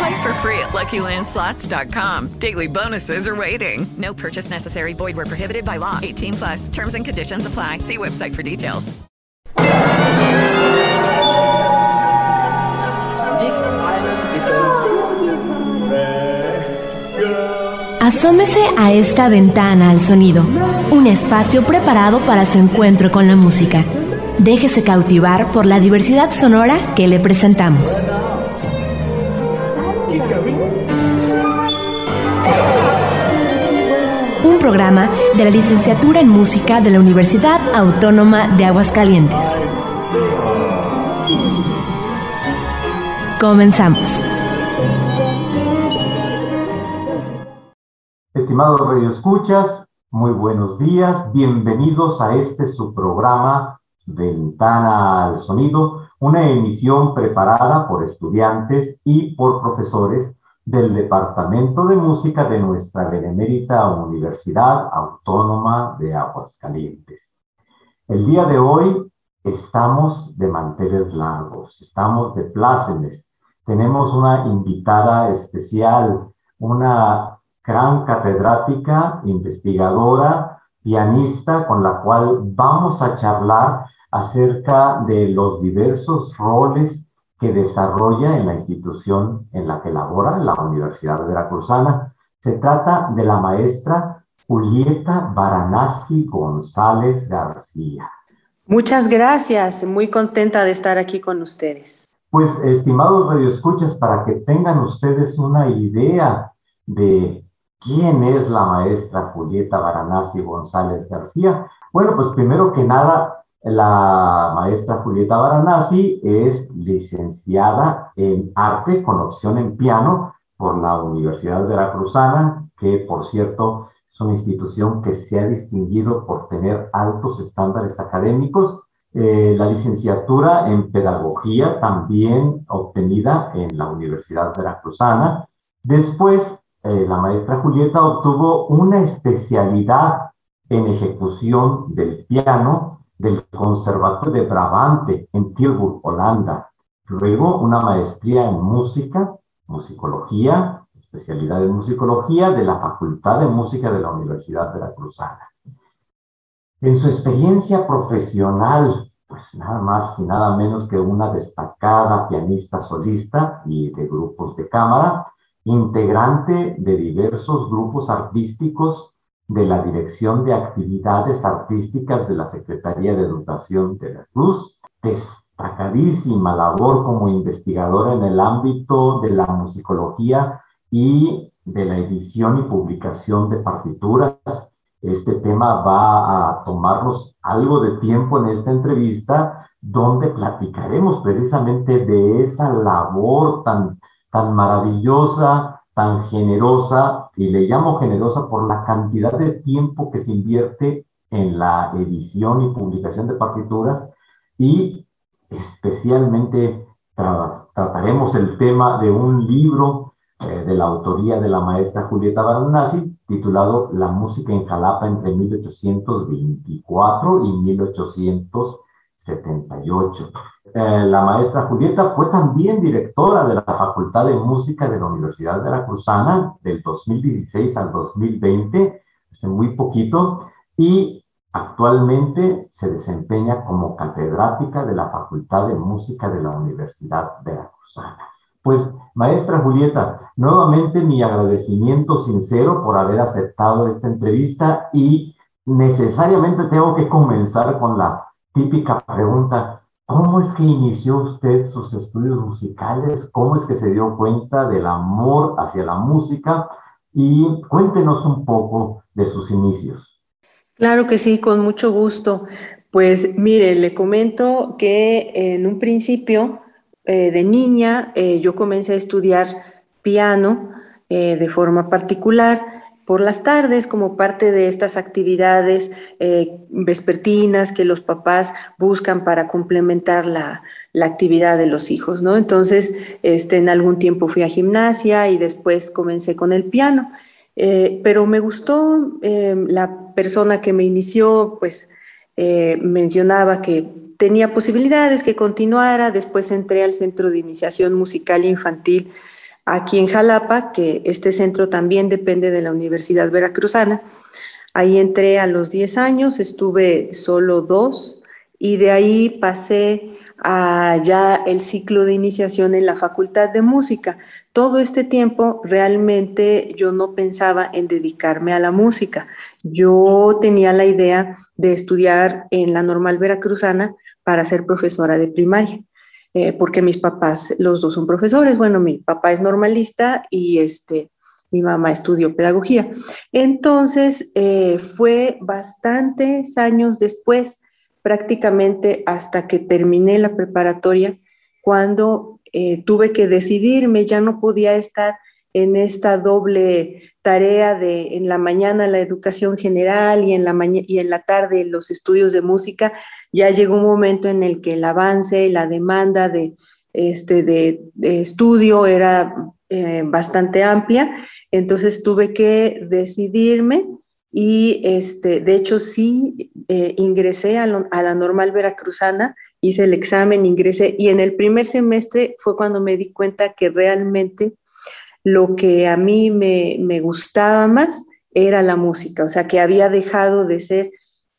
Play for free at LuckyLandSlots.com. Daily bonuses are waiting. No purchase necessary. Void where prohibited by law. 18 plus. Terms and conditions apply. See website for details. Asómese a esta ventana al sonido, un espacio preparado para su encuentro con la música. Déjese cautivar por la diversidad sonora que le presentamos. Programa de la licenciatura en música de la Universidad Autónoma de Aguascalientes. Comenzamos. Estimados radioescuchas, muy buenos días, bienvenidos a este su programa Ventana al Sonido, una emisión preparada por estudiantes y por profesores del Departamento de Música de nuestra Benemérita Universidad Autónoma de Aguascalientes. El día de hoy estamos de manteles largos, estamos de plácemes. Tenemos una invitada especial, una gran catedrática, investigadora, pianista, con la cual vamos a charlar acerca de los diversos roles que desarrolla en la institución en la que labora, la Universidad Veracruzana. Se trata de la maestra Julieta Baranasi González García. Muchas gracias, muy contenta de estar aquí con ustedes. Pues, estimados radioescuchas, para que tengan ustedes una idea de quién es la maestra Julieta Baranasi González García, bueno, pues primero que nada, la maestra Julieta Baranasi es licenciada en arte con opción en piano por la Universidad Veracruzana, que por cierto es una institución que se ha distinguido por tener altos estándares académicos. Eh, la licenciatura en pedagogía también obtenida en la Universidad Veracruzana. Después, eh, la maestra Julieta obtuvo una especialidad en ejecución del piano del Conservatorio de Brabante en Tilburg, Holanda. Luego una maestría en música, musicología, especialidad en musicología de la Facultad de Música de la Universidad Veracruzana. En su experiencia profesional, pues nada más y nada menos que una destacada pianista solista y de grupos de cámara, integrante de diversos grupos artísticos de la Dirección de Actividades Artísticas de la Secretaría de Educación de la Cruz, destacadísima labor como investigadora en el ámbito de la musicología y de la edición y publicación de partituras. Este tema va a tomarnos algo de tiempo en esta entrevista, donde platicaremos precisamente de esa labor tan, tan maravillosa tan generosa, y le llamo generosa por la cantidad de tiempo que se invierte en la edición y publicación de partituras, y especialmente trataremos el tema de un libro eh, de la autoría de la maestra Julieta Baranasi, titulado La música en Jalapa entre 1824 y 1878. Eh, la maestra Julieta fue también directora de la Facultad de Música de la Universidad Veracruzana del 2016 al 2020, hace muy poquito, y actualmente se desempeña como catedrática de la Facultad de Música de la Universidad Veracruzana. Pues, maestra Julieta, nuevamente mi agradecimiento sincero por haber aceptado esta entrevista y necesariamente tengo que comenzar con la típica pregunta, ¿cómo es que inició usted sus estudios musicales? ¿Cómo es que se dio cuenta del amor hacia la música? Y cuéntenos un poco de sus inicios. Claro que sí, con mucho gusto. Pues mire, le comento que en un principio eh, de niña eh, yo comencé a estudiar piano eh, de forma particular por las tardes como parte de estas actividades vespertinas que los papás buscan para complementar la, la, actividad de los hijos, ¿no? Entonces, este, en algún tiempo fui a gimnasia y después comencé con el piano, pero me gustó la persona que me inició, pues mencionaba que tenía posibilidades que continuara, después entré al Centro de Iniciación Musical Infantil aquí en Jalapa, que este centro también depende de la Universidad Veracruzana. Ahí entré a los 10 años, estuve solo dos y de ahí pasé a ya el ciclo de iniciación en la Facultad de Música. Todo este tiempo realmente yo no pensaba en dedicarme a la música. Yo tenía la idea de estudiar en la normal veracruzana para ser profesora de primaria, eh, porque mis papás, los dos son profesores. Bueno, mi papá es normalista y este, mi mamá estudió pedagogía. Entonces, eh, fue bastantes años después, prácticamente hasta que terminé la preparatoria, cuando eh, tuve que decidirme, ya no podía estar en esta doble tarea de en la mañana la educación general y en la, y en la tarde los estudios de música, ya llegó un momento en el que el avance, la demanda de, este, de, estudio era eh, bastante amplia, entonces tuve que decidirme y este, de hecho sí eh, ingresé a, a la normal veracruzana, hice el examen, ingresé y en el primer semestre fue cuando me di cuenta que realmente lo que a mí me, gustaba más era la música, o sea, que había dejado de ser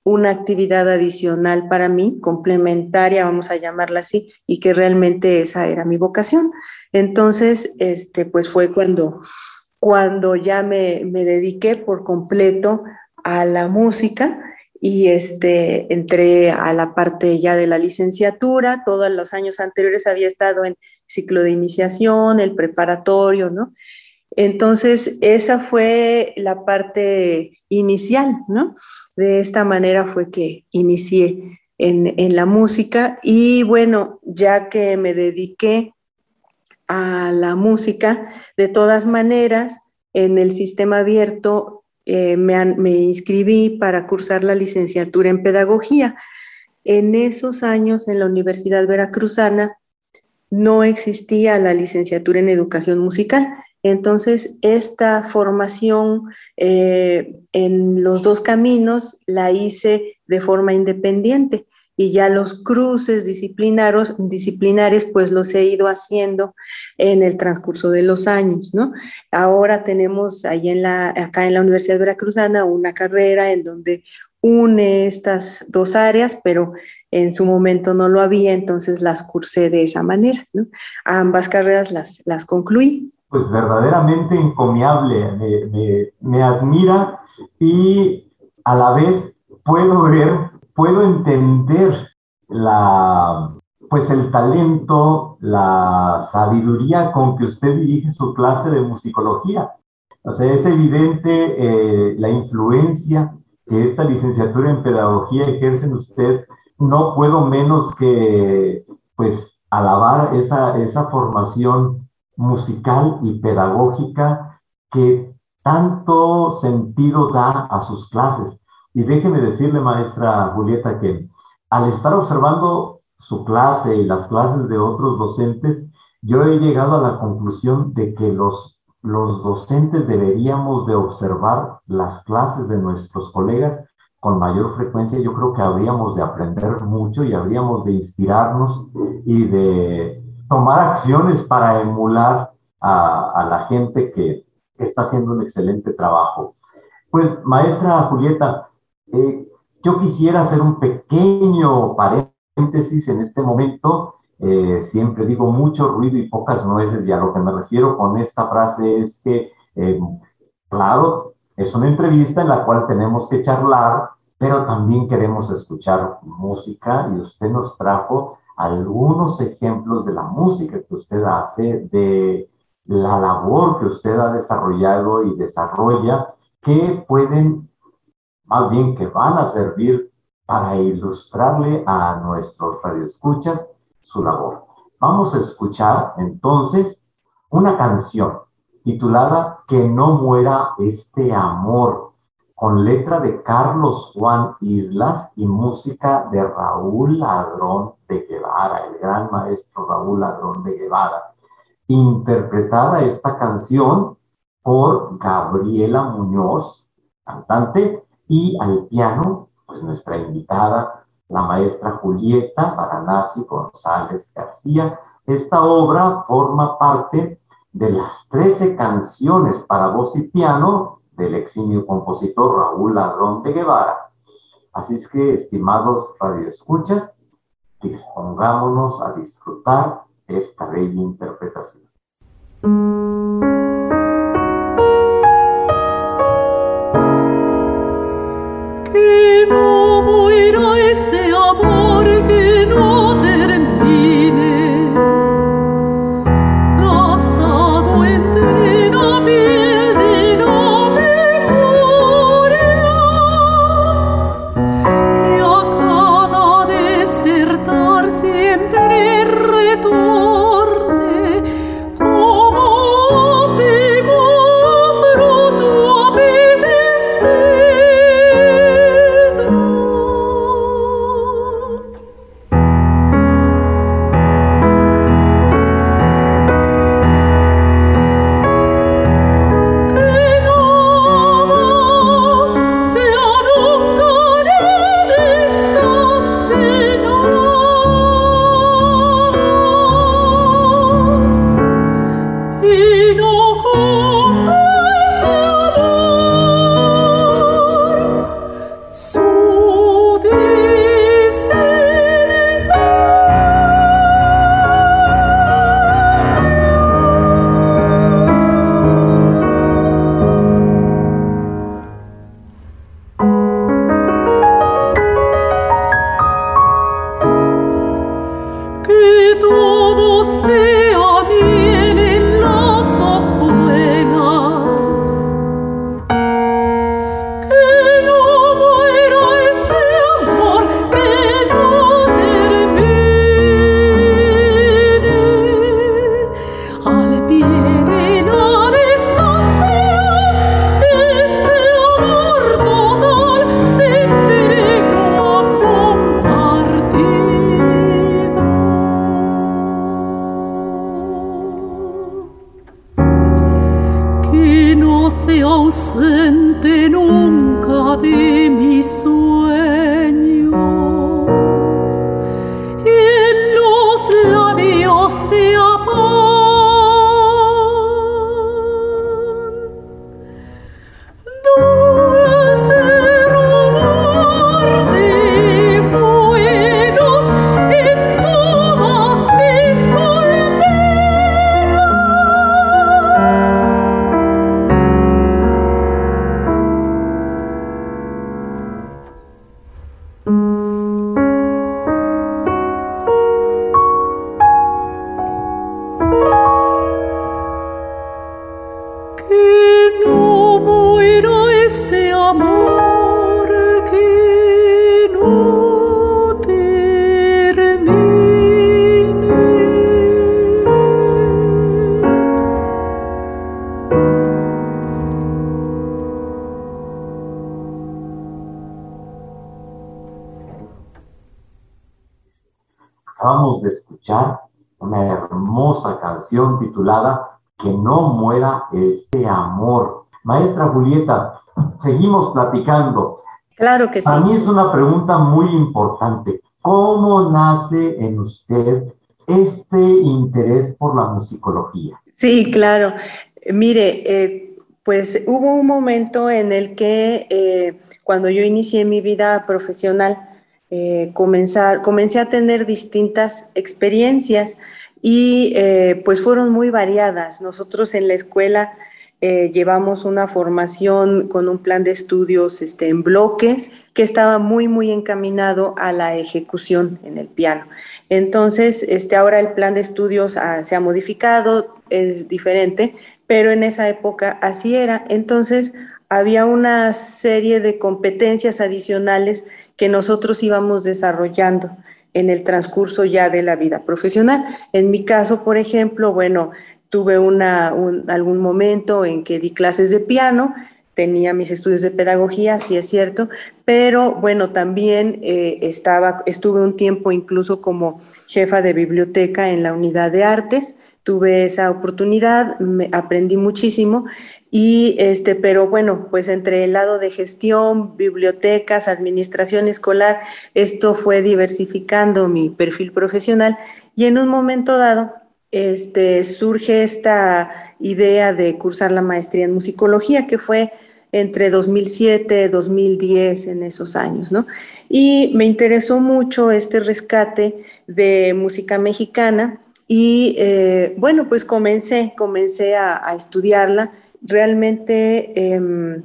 una actividad adicional para mí, complementaria, vamos a llamarla así, y que realmente esa era mi vocación. Entonces, este, pues fue cuando, cuando ya me, me dediqué por completo a la música y este, entré a la parte ya de la licenciatura, todos los años anteriores había estado en ciclo de iniciación, el preparatorio, ¿no? Entonces, esa fue la parte inicial, ¿no? De esta manera fue que inicié en, en la música y bueno, ya que me dediqué a la música, de todas maneras, en el sistema abierto eh, me, inscribí para cursar la licenciatura en pedagogía. En esos años en la Universidad Veracruzana no existía la licenciatura en educación musical. Entonces, esta formación eh, en los dos caminos la hice de forma independiente y ya los cruces disciplinarios, disciplinares pues los he ido haciendo en el transcurso de los años, ¿no? Ahora tenemos ahí en la, acá en la Universidad Veracruzana una carrera en donde une estas dos áreas, pero en su momento no lo había, entonces las cursé de esa manera, ¿no? Ambas carreras las, las concluí. Pues verdaderamente encomiable, me, me, me admira y a la vez puedo ver puedo entender la, pues el talento, la sabiduría con que usted dirige su clase de musicología. O sea, es evidente eh, la influencia que esta licenciatura en pedagogía ejerce en usted. No puedo menos que, pues, alabar esa, esa formación musical y pedagógica que tanto sentido da a sus clases. Y déjeme decirle, maestra Julieta, que al estar observando su clase y las clases de otros docentes, yo he llegado a la conclusión de que los, los docentes deberíamos de observar las clases de nuestros colegas con mayor frecuencia. Yo creo que habríamos de aprender mucho y habríamos de inspirarnos y de tomar acciones para emular a, la gente que está haciendo un excelente trabajo. Pues, maestra Julieta, eh, yo quisiera hacer un pequeño paréntesis en este momento. Eh, siempre digo mucho ruido y pocas nueces y a lo que me refiero con esta frase es que, eh, claro, es una entrevista en la cual tenemos que charlar, pero también queremos escuchar música y usted nos trajo algunos ejemplos de la música que usted hace, de la labor que usted ha desarrollado y desarrolla, que pueden, más bien que van a servir para ilustrarle a nuestros radioescuchas su labor. Vamos a escuchar entonces una canción titulada Que no muera este amor, con letra de Carlos Juan Islas y música de Raúl Ladrón de Guevara, el gran maestro Raúl Ladrón de Guevara. Interpretada esta canción por Gabriela Muñoz, cantante, y al piano, pues nuestra invitada, la maestra Julieta Baranasi González García. Esta obra forma parte de las 13 canciones para voz y piano del eximio compositor Raúl Ladrón de Guevara. Así es que, estimados radioescuchas, dispongámonos a disfrutar esta bella interpretación. Titulada Que no muera este amor. Maestra Julieta, seguimos platicando. Claro que sí. A mí es una pregunta muy importante. ¿Cómo nace en usted este interés por la musicología? Sí, claro. Mire, eh, pues hubo un momento en el que eh, cuando yo inicié mi vida profesional, eh, comenzar, comencé a tener distintas experiencias y eh, pues fueron muy variadas. Nosotros en la escuela eh, llevamos una formación con un plan de estudios este, en bloques que estaba muy, muy encaminado a la ejecución en el piano. Entonces, este, ahora el plan de estudios se ha modificado, es diferente, pero en esa época así era. Entonces, había una serie de competencias adicionales que nosotros íbamos desarrollando en el transcurso ya de la vida profesional. En mi caso, por ejemplo, bueno, tuve una, algún momento en que di clases de piano, tenía mis estudios de pedagogía, sí es cierto, pero bueno, también eh, estaba, estuve un tiempo incluso como jefa de biblioteca en la unidad de artes, tuve esa oportunidad, aprendí muchísimo y este, pero bueno, pues entre el lado de gestión, bibliotecas, administración escolar, esto fue diversificando mi perfil profesional y en un momento dado este, surge esta idea de cursar la maestría en musicología, que fue entre 2007 y 2010 en esos años, ¿no? Y me interesó mucho este rescate de música mexicana y eh, bueno, pues comencé, comencé a, estudiarla. Realmente em,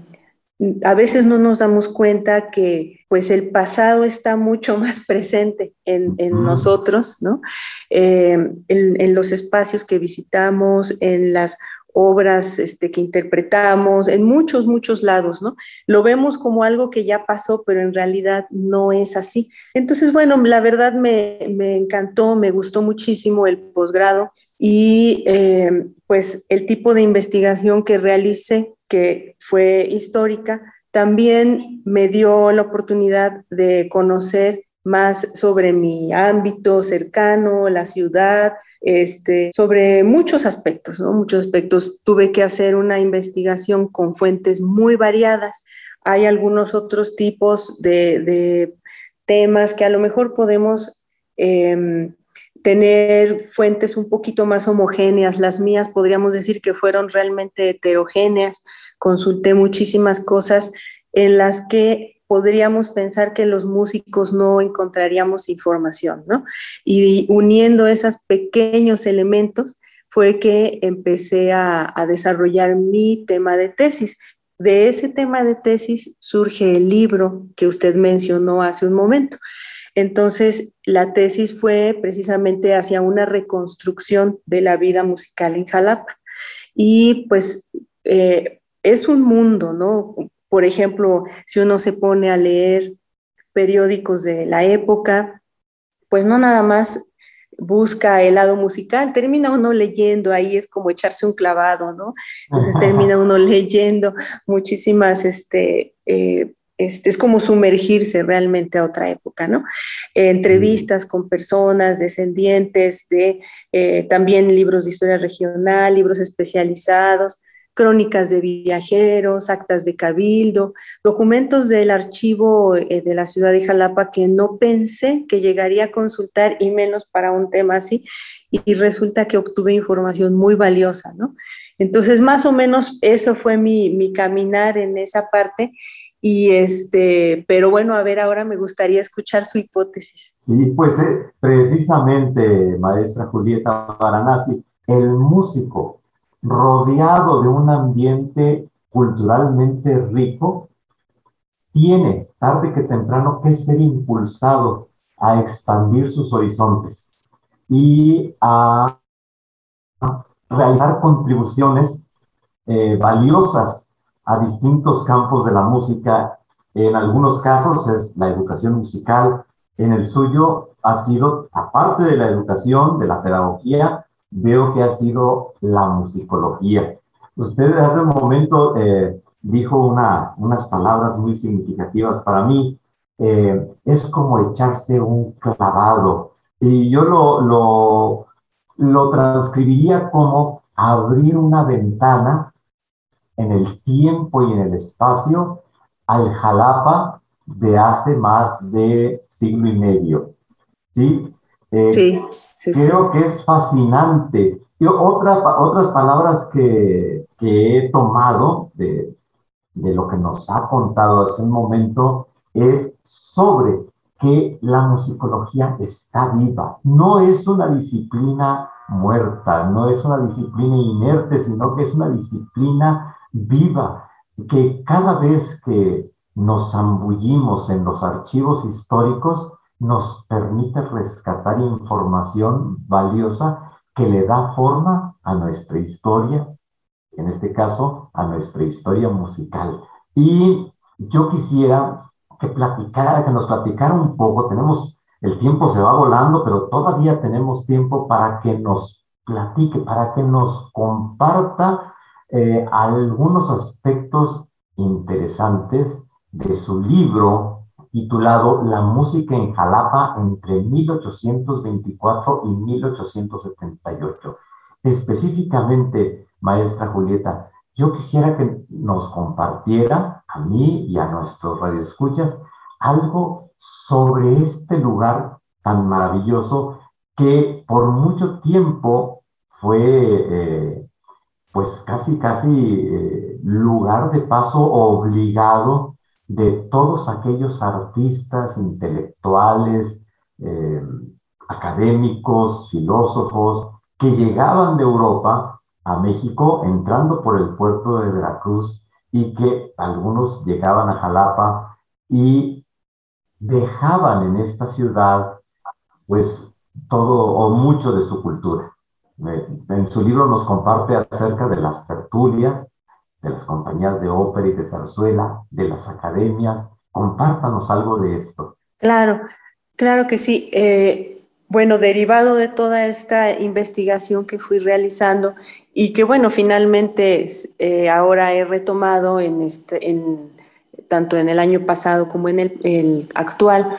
a veces no nos damos cuenta que pues el pasado está mucho más presente en, nosotros, ¿no? Em, en, los espacios que visitamos, en las obras este, que interpretamos, en muchos, muchos lados, ¿no? Lo vemos como algo que ya pasó, pero en realidad no es así. Entonces, bueno, la verdad me, encantó, me gustó muchísimo el posgrado y eh, pues el tipo de investigación que realicé, que fue histórica, también me dio la oportunidad de conocer más sobre mi ámbito cercano, la ciudad, este, sobre muchos aspectos. Muchos aspectos. Tuve que hacer una investigación con fuentes muy variadas. Hay algunos otros tipos de, temas que a lo mejor podemos em, tener fuentes un poquito más homogéneas. Las mías podríamos decir que fueron realmente heterogéneas. Consulté muchísimas cosas en las que podríamos pensar que los músicos no encontraríamos información, ¿no? Y uniendo esos pequeños elementos fue que empecé a, desarrollar mi tema de tesis. De ese tema de tesis surge el libro que usted mencionó hace un momento. Entonces, la tesis fue precisamente hacia una reconstrucción de la vida musical en Jalapa. Y pues eh, es un mundo, ¿no? Por ejemplo, si uno se pone a leer periódicos de la época, pues no nada más busca el lado musical, termina uno leyendo, ahí es como echarse un clavado, ¿no? Entonces termina uno leyendo muchísimas, este, eh, este, es como sumergirse realmente a otra época, ¿no? entrevistas con personas descendientes de eh, también libros de historia regional, libros especializados, crónicas de viajeros, actas de cabildo, documentos del archivo eh, de la ciudad de Jalapa que no pensé que llegaría a consultar y menos para un tema así y, resulta que obtuve información muy valiosa, ¿no? Entonces, más o menos eso fue mi, mi caminar en esa parte y este, pero bueno, a ver, ahora me gustaría escuchar su hipótesis. Sí, pues eh, precisamente, maestra Julieta Baranasi, el músico rodeado de un ambiente culturalmente rico, tiene tarde que temprano que ser impulsado a expandir sus horizontes y a realizar contribuciones eh, valiosas a distintos campos de la música. En algunos casos es la educación musical, en el suyo ha sido, aparte de la educación, de la pedagogía, veo que ha sido la musicología. Usted hace un momento eh, dijo una, unas palabras muy significativas para mí. Eh, es como echarse un clavado. Y yo lo, lo, lo transcribiría como abrir una ventana en el tiempo y en el espacio al Jalapa de hace más de siglo y medio. ¿sí? Eh, sí, creo que es fascinante. Yo, otra, otras palabras que, que he tomado de, de, lo que nos ha contado hace un momento es sobre que la musicología está viva. No es una disciplina muerta, no es una disciplina inerte, sino que es una disciplina viva, que cada vez que nos zambullimos en los archivos históricos, nos permite rescatar información valiosa que le da forma a nuestra historia, en este caso a nuestra historia musical. Y yo quisiera que platicara, que nos platicara un poco, tenemos, el tiempo se va volando, pero todavía tenemos tiempo para que nos platique, para que nos comparta eh, algunos aspectos interesantes de su libro titulado La música en Jalapa entre 1824 y 1878. Específicamente, maestra Julieta, yo quisiera que nos compartiera a mí y a nuestros radioescuchas algo sobre este lugar tan maravilloso que por mucho tiempo fue eh, pues casi casi eh, lugar de paso obligado de todos aquellos artistas, intelectuales, eh, académicos, filósofos, que llegaban de Europa a México entrando por el puerto de Veracruz y que algunos llegaban a Jalapa y dejaban en esta ciudad pues todo o mucho de su cultura. En su libro nos comparte acerca de las tertulias, de las compañías de ópera y de zarzuela, de las academias. Compártanos algo de esto. Claro, claro que sí. Eh, bueno, derivado de toda esta investigación que fui realizando y que, bueno, finalmente eh, ahora he retomado en este, en, tanto en el año pasado como en el, actual,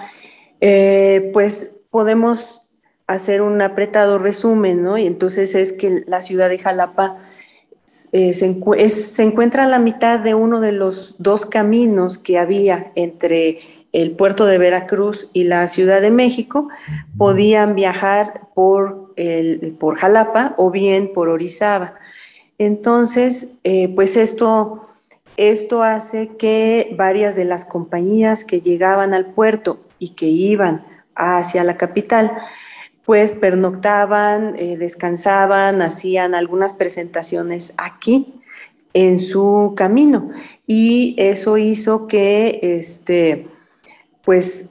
eh, pues podemos hacer un apretado resumen, ¿no? Y entonces es que la ciudad de Jalapa eh, se, encuentra a la mitad de uno de los dos caminos que había entre el puerto de Veracruz y la Ciudad de México. Podían viajar por, el, por Jalapa o bien por Orizaba. Entonces, eh, pues esto, esto hace que varias de las compañías que llegaban al puerto y que iban hacia la capital, pues pernoctaban, eh, descansaban, hacían algunas presentaciones aquí en su camino y eso hizo que este pues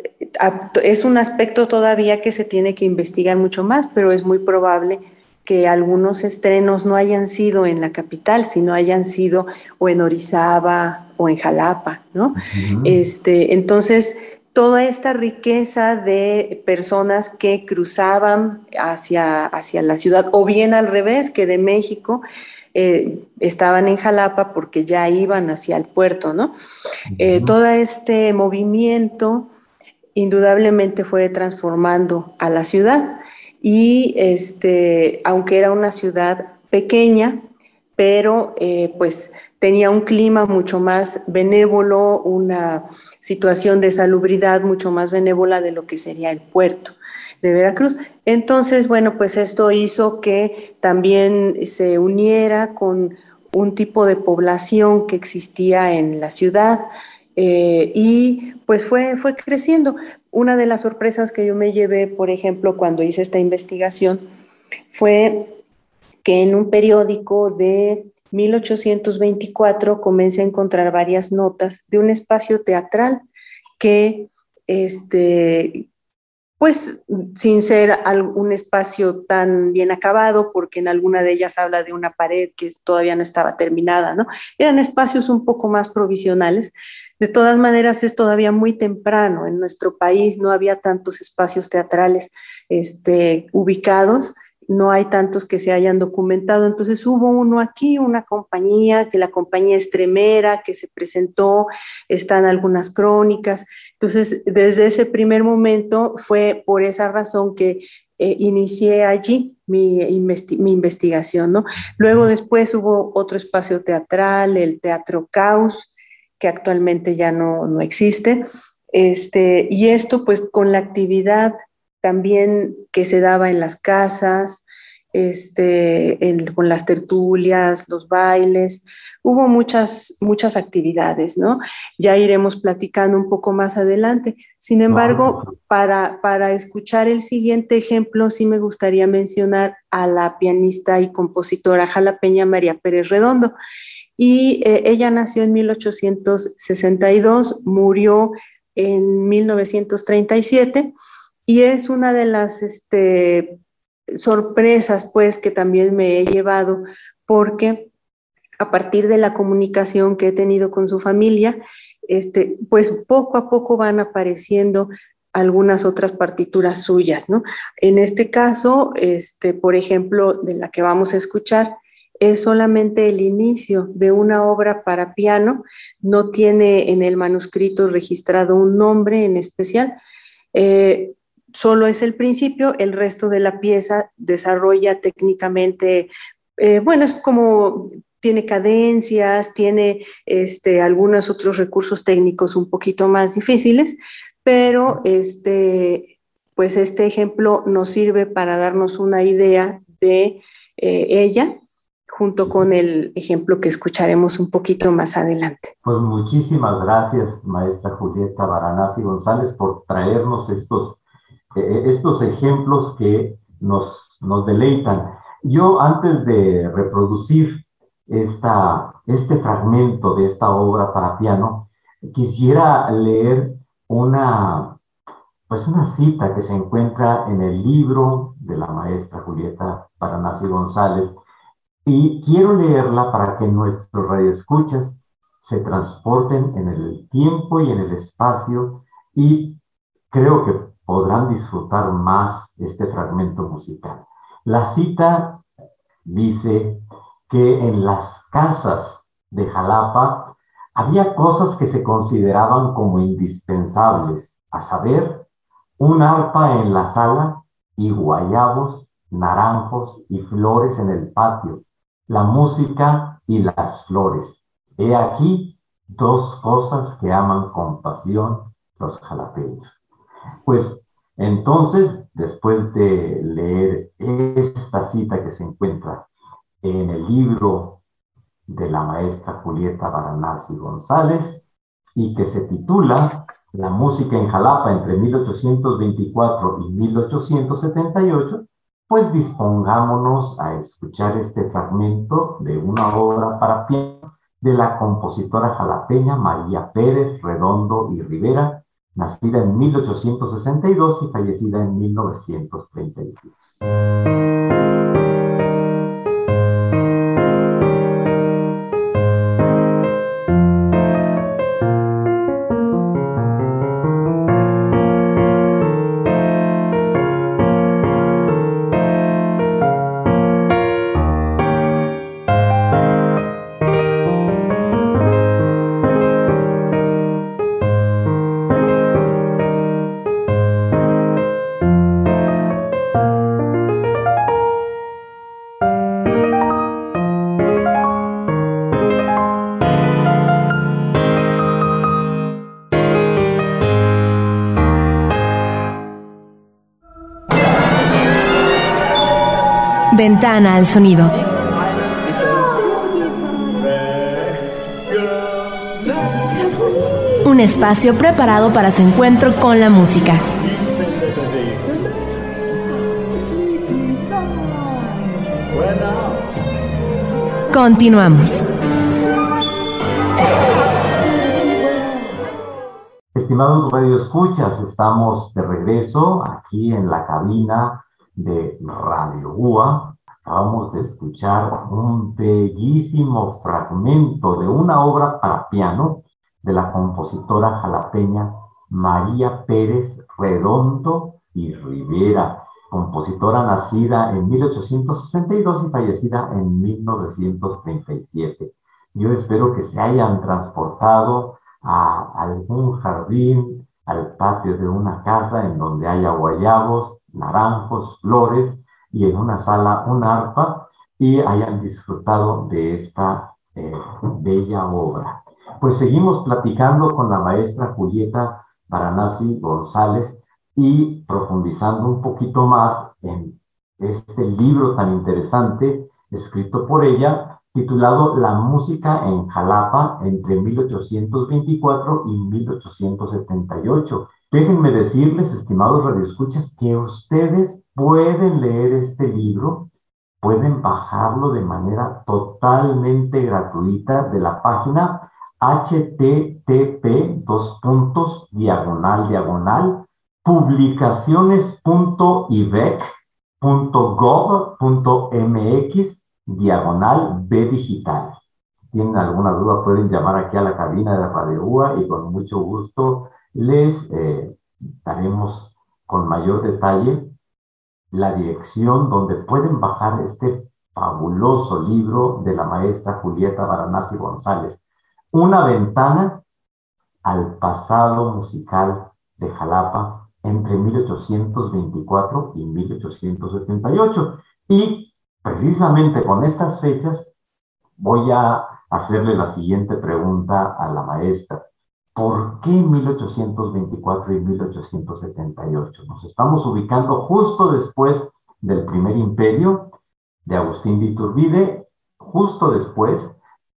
es un aspecto todavía que se tiene que investigar mucho más, pero es muy probable que algunos estrenos no hayan sido en la capital, sino hayan sido o en Orizaba o en Jalapa, ¿no? Este, entonces, toda esta riqueza de personas que cruzaban hacia, hacia la ciudad, o bien al revés, que de México eh, estaban en Jalapa porque ya iban hacia el puerto, ¿no? Eh, todo este movimiento indudablemente fue transformando a la ciudad y este, aunque era una ciudad pequeña, pero eh, pues tenía un clima mucho más benévolo, una situación de salubridad mucho más benévola de lo que sería el puerto de Veracruz. Entonces, bueno, pues esto hizo que también se uniera con un tipo de población que existía en la ciudad eh, y pues fue, fue creciendo. Una de las sorpresas que yo me llevé, por ejemplo, cuando hice esta investigación, fue que en un periódico de 1824 comencé a encontrar varias notas de un espacio teatral que, este, pues, sin ser un espacio tan bien acabado, porque en alguna de ellas habla de una pared que todavía no estaba terminada, ¿no? Eran espacios un poco más provisionales. De todas maneras, es todavía muy temprano. En nuestro país no había tantos espacios teatrales este, ubicados no hay tantos que se hayan documentado. Entonces hubo uno aquí, una compañía, que la compañía Estremera, que se presentó, están algunas crónicas. Entonces, desde ese primer momento fue por esa razón que eh, inicié allí mi, mi, investigación, ¿no? Luego después hubo otro espacio teatral, el Teatro Caos, que actualmente ya no, no existe. Este, y esto pues con la actividad también que se daba en las casas, este, con las tertulias, los bailes. hubo muchas, muchas actividades, ¿no? Ya iremos platicando un poco más adelante. Sin embargo, para, para escuchar el siguiente ejemplo, sí me gustaría mencionar a la pianista y compositora jalapeña María Pérez Redondo. Y eh, ella nació en 1862, murió en 1937 y es una de las este, sorpresas pues que también me he llevado porque a partir de la comunicación que he tenido con su familia, este, pues poco a poco van apareciendo algunas otras partituras suyas, ¿no? En este caso, este, por ejemplo, de la que vamos a escuchar, es solamente el inicio de una obra para piano, no tiene en el manuscrito registrado un nombre en especial, eh, solo es el principio, el resto de la pieza desarrolla técnicamente, eh, bueno, es como tiene cadencias, tiene este, algunos otros recursos técnicos un poquito más difíciles, pero este, pues este ejemplo nos sirve para darnos una idea de eh, ella junto con el ejemplo que escucharemos un poquito más adelante. Pues muchísimas gracias, maestra Julieta Baranasi González, por traernos estos, eh, estos ejemplos que nos, nos deleitan. Yo antes de reproducir esta, este fragmento de esta obra para piano, quisiera leer una, pues una cita que se encuentra en el libro de la maestra Julieta Paranasi González, y quiero leerla para que nuestros radioescuchas se transporten en el tiempo y en el espacio y creo que podrán disfrutar más este fragmento musical. La cita dice, que en las casas de Jalapa había cosas que se consideraban como indispensables, a saber, un arpa en la sala y guayabos, naranjos y flores en el patio, la música y las flores. He aquí dos cosas que aman con pasión los jalapeños. Pues entonces, después de leer esta cita que se encuentra en el libro de la maestra Julieta Baranasi González y que se titula La música en Jalapa entre 1824 y 1878, pues dispongámonos a escuchar este fragmento de una obra para piano de la compositora jalapeña María Pérez Redondo y Rivera, nacida en 1862 y fallecida en 1937. Al sonido. Un espacio preparado para su encuentro con la música. Continuamos. Estimados radioescuchas, estamos de regreso aquí en la cabina de Radio UA, acabamos de escuchar un bellísimo fragmento de una obra para piano de la compositora jalapeña María Pérez Redondo y Rivera, compositora nacida en 1862 y fallecida en 1937. Yo espero que se hayan transportado a algún jardín, al patio de una casa en donde haya guayabos, naranjos, flores y en una sala un arpa y hayan disfrutado de esta eh, bella obra. Pues seguimos platicando con la maestra Julieta Baranasi González y profundizando un poquito más en este libro tan interesante escrito por ella, titulado La música en Jalapa entre 1824 y 1878. Déjenme decirles, estimados radioescuchas, que ustedes pueden leer este libro, pueden bajarlo de manera totalmente gratuita de la página http dos puntos diagonal diagonal publicaciones.ivec.gov.mx diagonal B digital. Si tienen alguna duda pueden llamar aquí a la cabina de Radio UA y con mucho gusto les eh, daremos con mayor detalle la dirección donde pueden bajar este fabuloso libro de la maestra Julieta Baranasi González. Una ventana al pasado musical de Jalapa entre 1824 y 1878. Y precisamente con estas fechas voy a hacerle la siguiente pregunta a la maestra. ¿Por qué 1824 y 1878? Nos estamos ubicando justo después del primer imperio de Agustín de Iturbide, justo después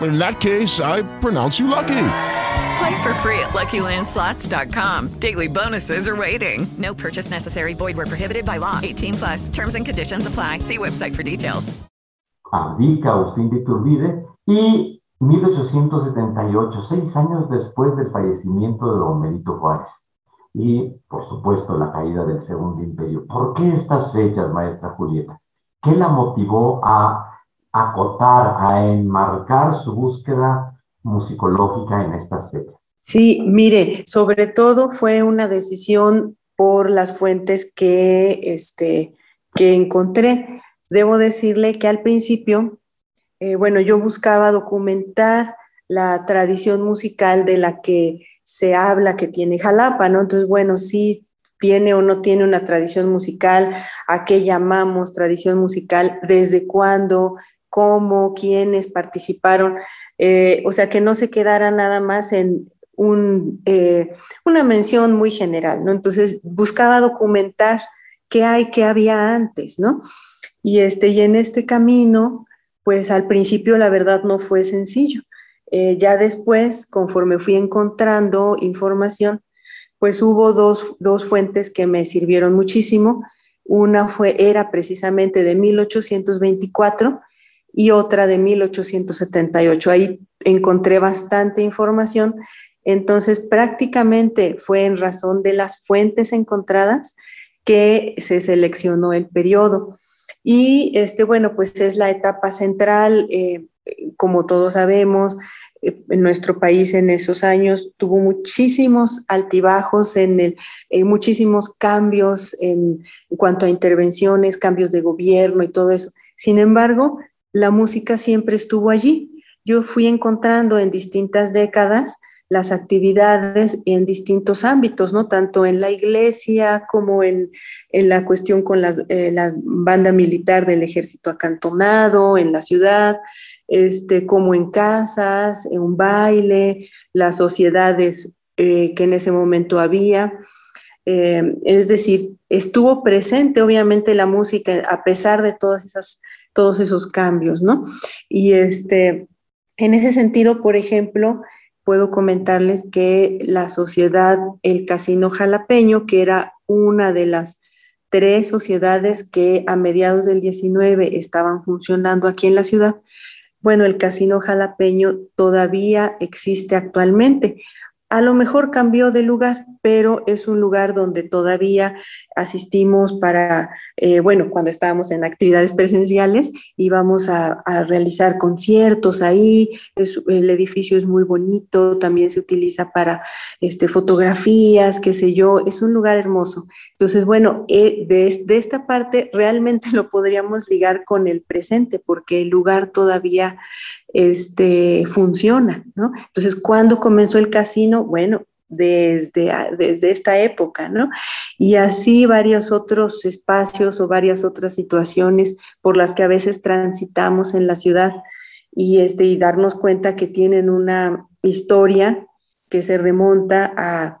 In that case, I pronounce you lucky. Play for free at LuckyLandSlots.com. Daily bonuses are waiting. No purchase necessary. Void were prohibited by law. 18 plus. Terms and conditions apply. See website for details. Abdica Agustín de Iturbide y 1878, seis años después del fallecimiento de don Benito Juárez. Y, por supuesto, la caída del Segundo Imperio. ¿Por qué estas fechas, maestra Julieta? ¿Qué la motivó a acotar, a enmarcar su búsqueda musicológica en estas fechas? Sí, mire, sobre todo fue una decisión por las fuentes que, este, que encontré. Debo decirle que al principio, eh, bueno, yo buscaba documentar la tradición musical de la que se habla que tiene Jalapa, ¿no? Entonces, bueno, sí tiene o no tiene una tradición musical, a qué llamamos tradición musical, desde cuándo, cómo, quiénes participaron, eh, o sea, que no se quedara nada más en eh, una mención muy general, ¿no? Entonces buscaba documentar qué hay, qué había antes, ¿no? Y, este, y en este camino, pues al principio la verdad no fue sencillo. Eh, ya después, conforme fui encontrando información, pues hubo dos, dos fuentes que me sirvieron muchísimo. Una fue, era precisamente de 1824 y otra de 1878. Ahí encontré bastante información. Entonces, prácticamente fue en razón de las fuentes encontradas que se seleccionó el periodo. Y este, bueno, pues es la etapa central, eh, como todos sabemos, eh, en nuestro país en esos años tuvo muchísimos altibajos, en, el, en muchísimos cambios en, en cuanto a intervenciones, cambios de gobierno y todo eso. Sin embargo, la música siempre estuvo allí. Yo fui encontrando en distintas décadas las actividades en distintos ámbitos, ¿no? Tanto en la iglesia como en, la cuestión con eh, la banda militar del ejército acantonado, en la ciudad, este, como en casas, en un baile, las sociedades eh, que en ese momento había. Eh, es decir, estuvo presente obviamente la música a pesar de todas esas todos esos cambios, ¿no? Y este, en ese sentido, por ejemplo, puedo comentarles que la sociedad El Casino Jalapeño, que era una de las tres sociedades que a mediados del 19 estaban funcionando aquí en la ciudad, bueno, el Casino Jalapeño todavía existe actualmente. A lo mejor cambió de lugar, pero es un lugar donde todavía asistimos para, eh, bueno, cuando estábamos en actividades presenciales, íbamos a, realizar conciertos ahí, el edificio es muy bonito, también se utiliza para este, fotografías, qué sé yo, es un lugar hermoso. Entonces, bueno, eh, de, de esta parte realmente lo podríamos ligar con el presente, porque el lugar todavía este, funciona, ¿no? Entonces, ¿cuándo comenzó el casino? Bueno, desde, desde esta época, ¿no? Y así varios otros espacios o varias otras situaciones por las que a veces transitamos en la ciudad y, este, y darnos cuenta que tienen una historia que se remonta a,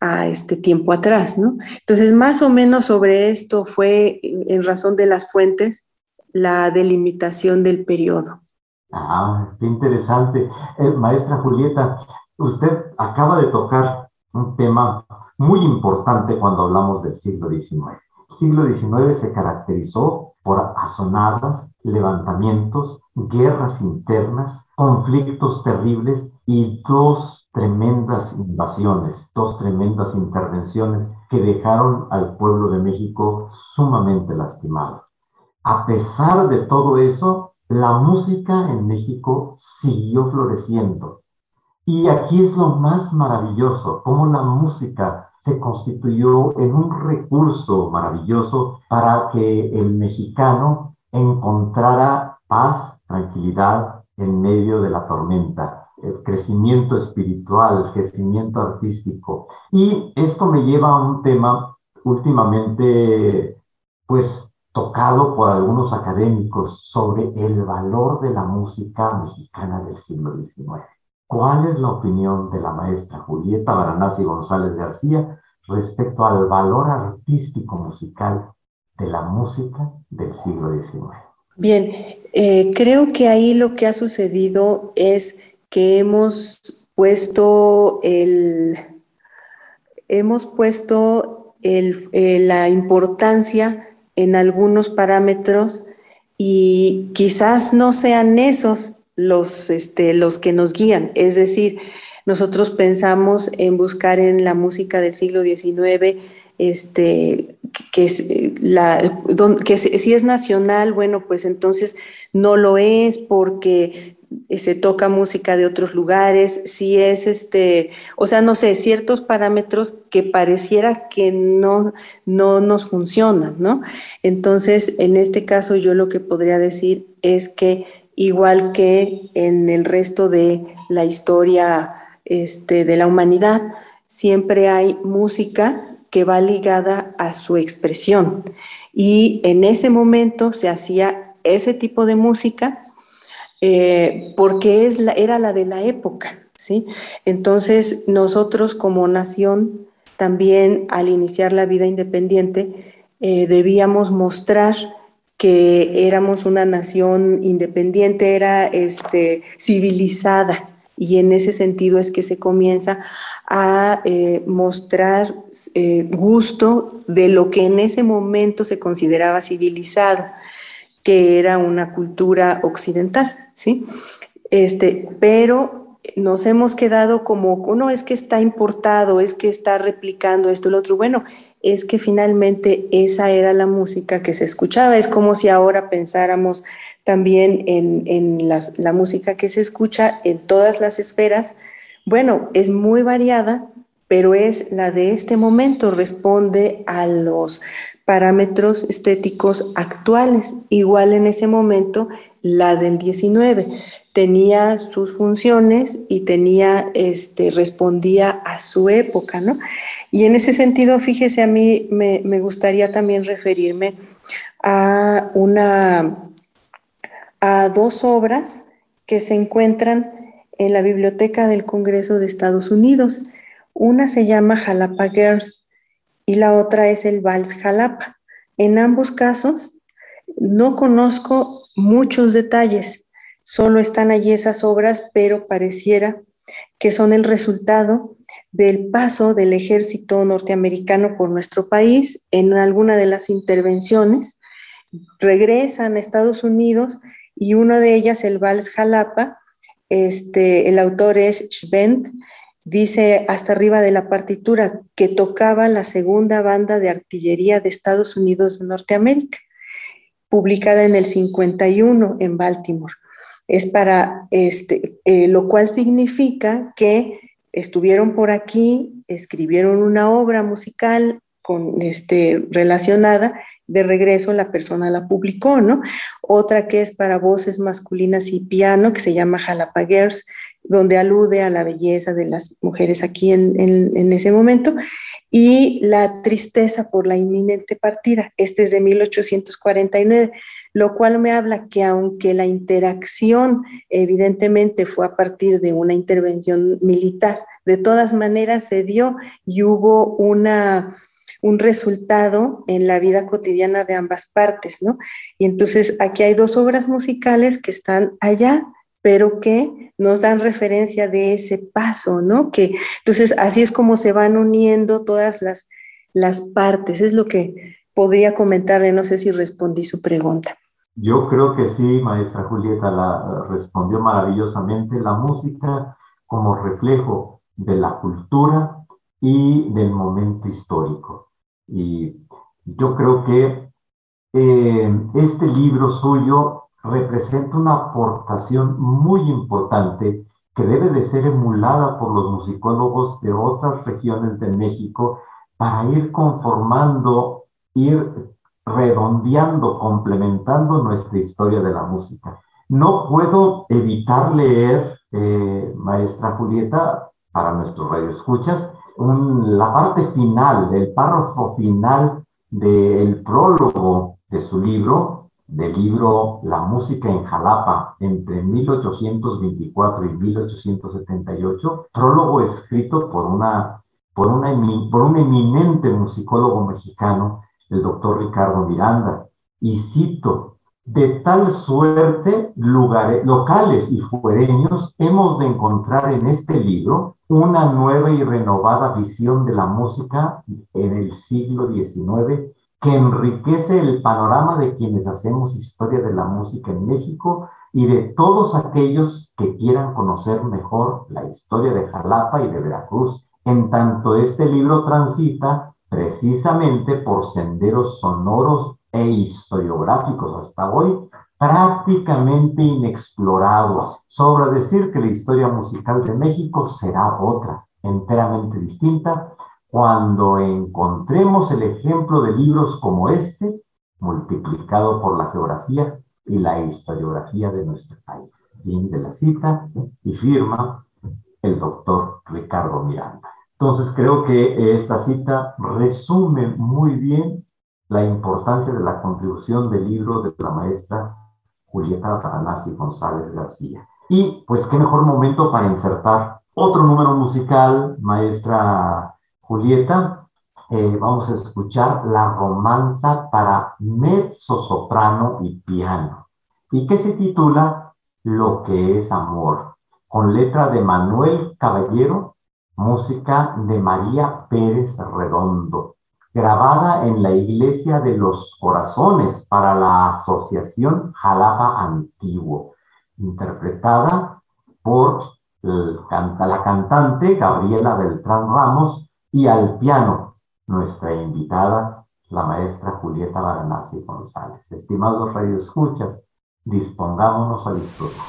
a este tiempo atrás, ¿no? Entonces, más o menos sobre esto fue, en razón de las fuentes, la delimitación del periodo. Ah, qué interesante. Eh, maestra Julieta, Usted acaba de tocar un tema muy importante cuando hablamos del siglo XIX. El siglo XIX se caracterizó por asonadas, levantamientos, guerras internas, conflictos terribles y dos tremendas invasiones, dos tremendas intervenciones que dejaron al pueblo de México sumamente lastimado. A pesar de todo eso, la música en México siguió floreciendo y aquí es lo más maravilloso, cómo la música se constituyó en un recurso maravilloso para que el mexicano encontrara paz, tranquilidad en medio de la tormenta, el crecimiento espiritual, el crecimiento artístico. Y esto me lleva a un tema últimamente, pues, tocado por algunos académicos sobre el valor de la música mexicana del siglo XIX. ¿Cuál es la opinión de la maestra Julieta Baranasi González García respecto al valor artístico musical de la música del siglo XIX? Bien, eh, creo que ahí lo que ha sucedido es que hemos puesto el, hemos puesto eh, la importancia en algunos parámetros y quizás no sean esos los, este, los que nos guían. Es decir, nosotros pensamos en buscar en la música del siglo XIX este, que, la, que si es nacional, bueno, pues entonces no lo es porque se toca música de otros lugares, si es este, o sea, no sé, ciertos parámetros que pareciera que no, no nos funcionan, ¿no? Entonces, en este caso yo lo que podría decir es que igual que en el resto de la historia este, de la humanidad, siempre hay música que va ligada a su expresión. Y en ese momento se hacía ese tipo de música eh, porque es era la de la época. ¿sí? Entonces nosotros como nación, también al iniciar la vida independiente, eh, debíamos mostrar que éramos una nación independiente, era este, civilizada. Y en ese sentido es que se comienza a eh, mostrar eh, gusto de lo que en ese momento se consideraba civilizado, que era una cultura occidental, ¿sí? Este, pero nos hemos quedado como, no es que está importado, es que está replicando esto, lo otro. Bueno, es que finalmente esa era la música que se escuchaba. Es como si ahora pensáramos también en, la música que se escucha en todas las esferas. Bueno, es muy variada, pero es la de este momento, responde a los parámetros estéticos actuales. Igual en ese momento, la del 19 tenía sus funciones y tenía, este, respondía a su época, ¿no? Y en ese sentido, fíjese, a mí me, gustaría también referirme a una, a dos obras que se encuentran en la Biblioteca del Congreso de Estados Unidos. Una se llama Jalapa Girls y la otra es el Vals Jalapa. En ambos casos no conozco muchos detalles, Solo están allí esas obras, pero pareciera que son el resultado del paso del ejército norteamericano por nuestro país en alguna de las intervenciones. Regresan a Estados Unidos y una de ellas, el Vals Jalapa, este, el autor es Schwend, dice hasta arriba de la partitura que tocaba la segunda banda de artillería de Estados Unidos de Norteamérica, publicada en el 51 en Baltimore. Es para este, eh, lo cual significa que estuvieron por aquí, escribieron una obra musical con este, relacionada, de regreso la persona la publicó, ¿no? Otra que es para voces masculinas y piano, que se llama Jalapa donde alude a la belleza de las mujeres aquí en, en, ese momento, y la tristeza por la inminente partida. Este es de 1849, lo cual me habla que aunque la interacción evidentemente fue a partir de una intervención militar, de todas maneras se dio y hubo una un resultado en la vida cotidiana de ambas partes, ¿no? Y entonces aquí hay dos obras musicales que están allá, pero que nos dan referencia de ese paso, ¿no? Que entonces así es como se van uniendo todas las, las partes, es lo que podría comentarle, no sé si respondí su pregunta. Yo creo que sí, maestra Julieta, la respondió maravillosamente. La música como reflejo de la cultura y del momento histórico. Y yo creo que eh, este libro suyo representa una aportación muy importante que debe de ser emulada por los musicólogos de otras regiones de México para ir conformando, ir redondeando, complementando nuestra historia de la música. No puedo evitar leer, eh, maestra Julieta, para nuestros radioescuchas, la parte final, del párrafo final del prólogo de su libro, del libro La música en Jalapa entre 1824 y 1878, prólogo escrito por, una, por, una, por un eminente musicólogo mexicano, el doctor Ricardo Miranda, y cito, de tal suerte, lugares, locales y fuereños hemos de encontrar en este libro una nueva y renovada visión de la música en el siglo XIX que enriquece el panorama de quienes hacemos historia de la música en México y de todos aquellos que quieran conocer mejor la historia de Jalapa y de Veracruz, en tanto este libro transita precisamente por senderos sonoros e historiográficos hasta hoy prácticamente inexplorados, sobre decir que la historia musical de México será otra, enteramente distinta, cuando encontremos el ejemplo de libros como este, multiplicado por la geografía y la historiografía de nuestro país. Fin de la cita y firma el doctor Ricardo Miranda. Entonces creo que esta cita resume muy bien la importancia de la contribución del libro de la maestra Julieta Paranasi González García. Y pues qué mejor momento para insertar otro número musical, maestra Julieta, eh, vamos a escuchar la romanza para mezzo soprano y piano, y que se titula Lo que es amor, con letra de Manuel Caballero, música de María Pérez Redondo, grabada en la Iglesia de los Corazones para la Asociación Jalapa Antiguo, interpretada por la cantante Gabriela Beltrán Ramos y al piano nuestra invitada, la maestra Julieta Baranasi González. Estimados radioescuchas, dispongámonos a disfrutar.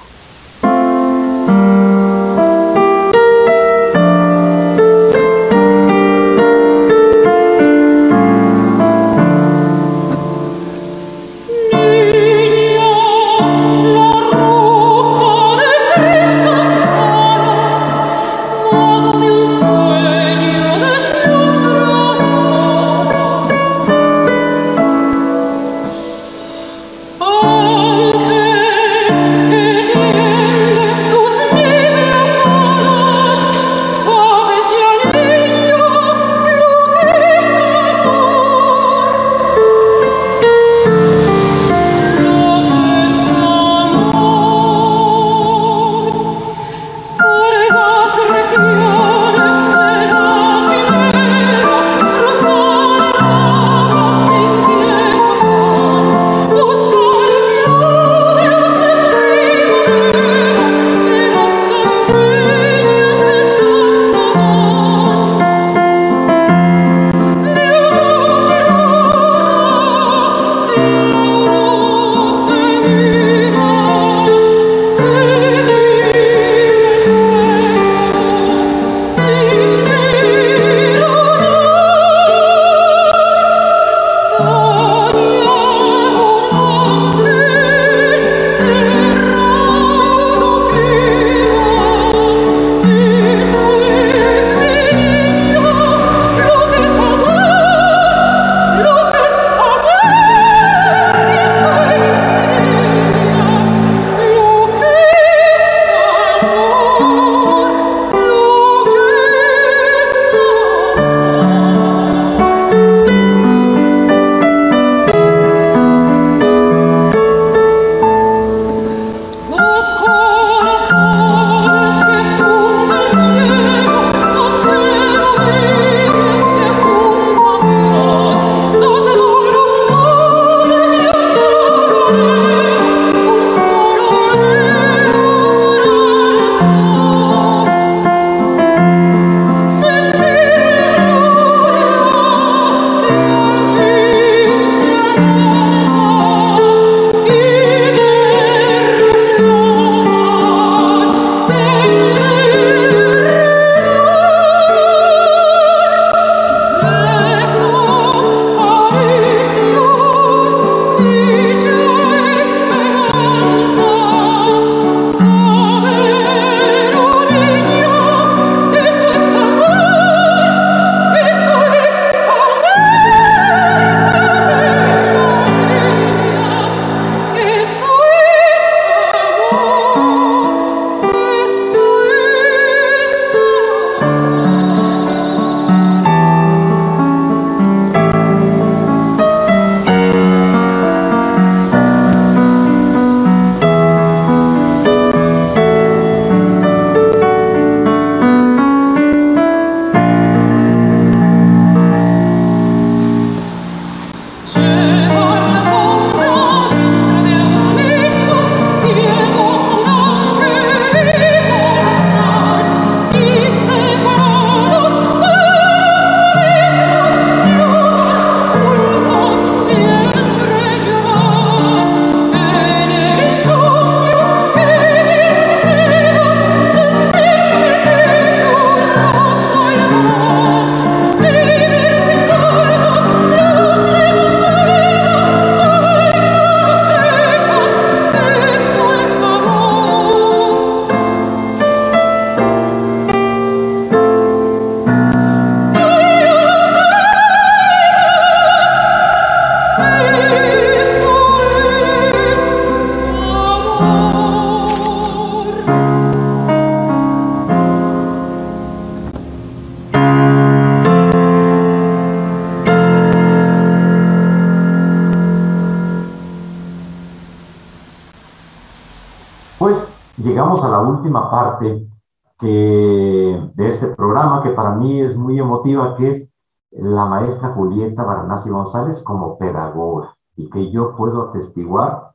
Baranasi González como pedagoga y que yo puedo atestiguar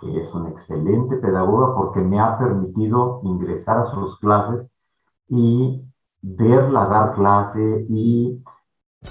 que es una excelente pedagoga porque me ha permitido ingresar a sus clases y verla dar clase y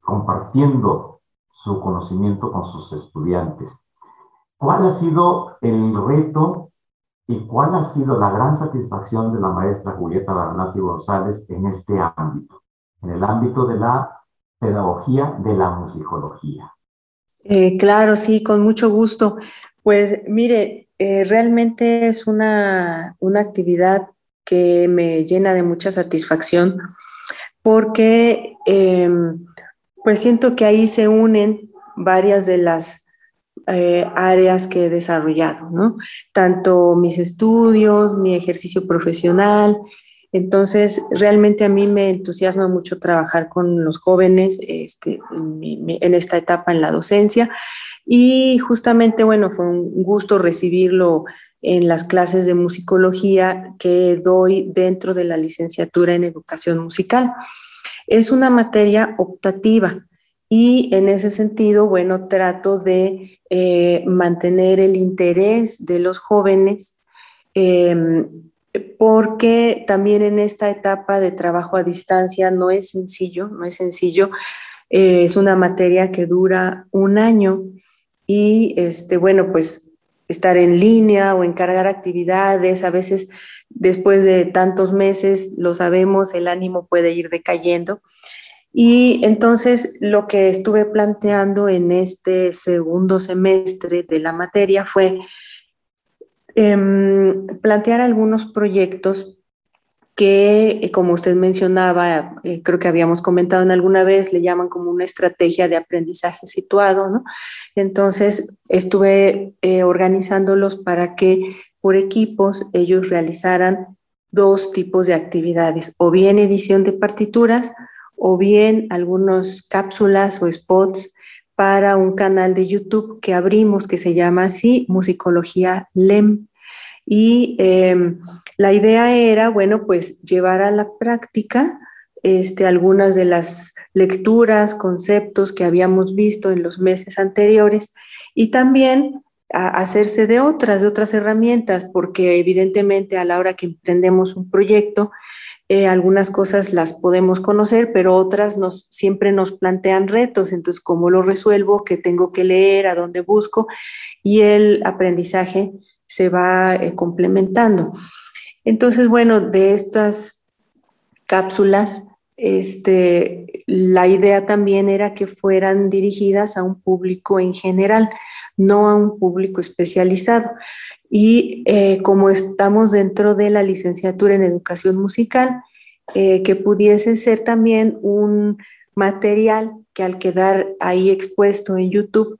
compartiendo su conocimiento con sus estudiantes. ¿Cuál ha sido el reto y cuál ha sido la gran satisfacción de la maestra Julieta Barnasi González en este ámbito, en el ámbito de la pedagogía de la musicología? Eh, claro, sí, con mucho gusto. Pues mire, eh, realmente es una, una actividad que me llena de mucha satisfacción porque em, pues siento que ahí se unen varias de las eh, áreas que he desarrollado, ¿no? Tanto mis estudios, mi ejercicio profesional. Entonces, realmente a mí me entusiasma mucho trabajar con los jóvenes este, en, esta etapa en la docencia. Y justamente, bueno, fue un gusto recibirlo en las clases de musicología que doy dentro de la licenciatura en educación musical. Es una materia optativa y en ese sentido, bueno, trato de eh, mantener el interés de los jóvenes em, porque también en esta etapa de trabajo a distancia no es sencillo, no es sencillo. Eh, es una materia que dura un año y, este, bueno, pues estar en línea o encargar actividades, a veces después de tantos meses, lo sabemos, el ánimo puede ir decayendo. Y entonces lo que estuve planteando en este segundo semestre de la materia fue em, plantear algunos proyectos que, eh, como usted mencionaba, eh, creo que habíamos comentado en alguna vez, le llaman como una estrategia de aprendizaje situado, ¿no? Entonces, estuve eh, organizándolos para que por equipos ellos realizaran dos tipos de actividades, o bien edición de partituras, o bien algunas cápsulas o spots para un canal de YouTube que abrimos que se llama así, Musicología LEM. Y em, la idea era, bueno, pues llevar a la práctica este, algunas de las lecturas, conceptos que habíamos visto en los meses anteriores y también hacerse de otras, de otras herramientas, porque evidentemente a la hora que emprendemos un proyecto, eh, algunas cosas las podemos conocer, pero otras nos, siempre nos plantean retos. Entonces, ¿cómo lo resuelvo? ¿Qué tengo que leer? ¿A dónde busco? Y el aprendizaje se va eh, complementando. Entonces, bueno, de estas cápsulas, este, la idea también era que fueran dirigidas a un público en general, no a un público especializado. Y eh, como estamos dentro de la licenciatura en educación musical, eh, que pudiese ser también un material que al quedar ahí expuesto en YouTube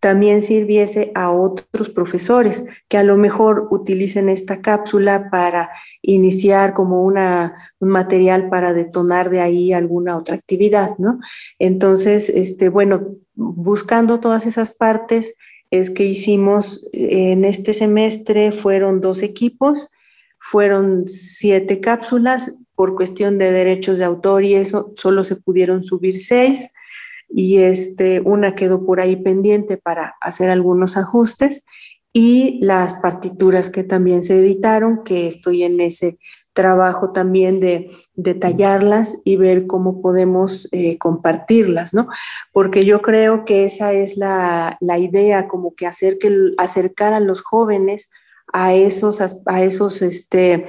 también sirviese a otros profesores que a lo mejor utilicen esta cápsula para iniciar como una, un material para detonar de ahí alguna otra actividad, ¿no? Entonces, este, bueno, buscando todas esas partes, es que hicimos en este semestre fueron dos equipos, fueron siete cápsulas, por cuestión de derechos de autor y eso solo se pudieron subir seis y este, una quedó por ahí pendiente para hacer algunos ajustes y las partituras que también se editaron, que estoy en ese trabajo también de detallarlas y ver cómo podemos eh, compartirlas, ¿no? Porque yo creo que esa es la, idea, como que, hacer que acercar a los jóvenes a esos, a esos este,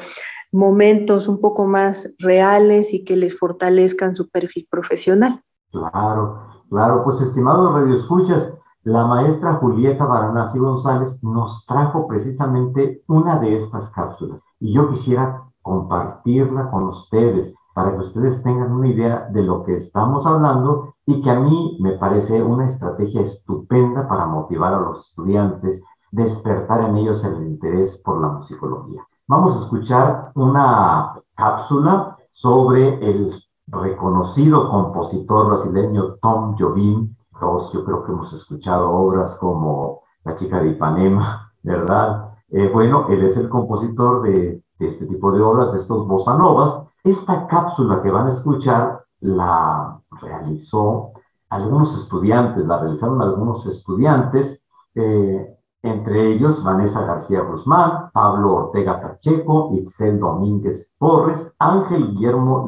momentos un poco más reales y que les fortalezcan su perfil profesional. Claro, claro, pues estimados radioescuchas, la maestra Julieta Baranasi González nos trajo precisamente una de estas cápsulas y yo quisiera compartirla con ustedes para que ustedes tengan una idea de lo que estamos hablando y que a mí me parece una estrategia estupenda para motivar a los estudiantes, despertar en ellos el interés por la musicología. Vamos a escuchar una cápsula sobre el reconocido compositor brasileño Tom Jobim. Todos yo creo que hemos escuchado obras como La chica de Ipanema, ¿verdad? Eh, bueno, él es el compositor de, de, este tipo de obras, de estos bossa novas. Esta cápsula que van a escuchar la realizó algunos estudiantes, la realizaron algunos estudiantes, eh, entre ellos Vanessa García Guzmán, Pablo Ortega Pacheco, Itzel Domínguez Torres, Ángel Guillermo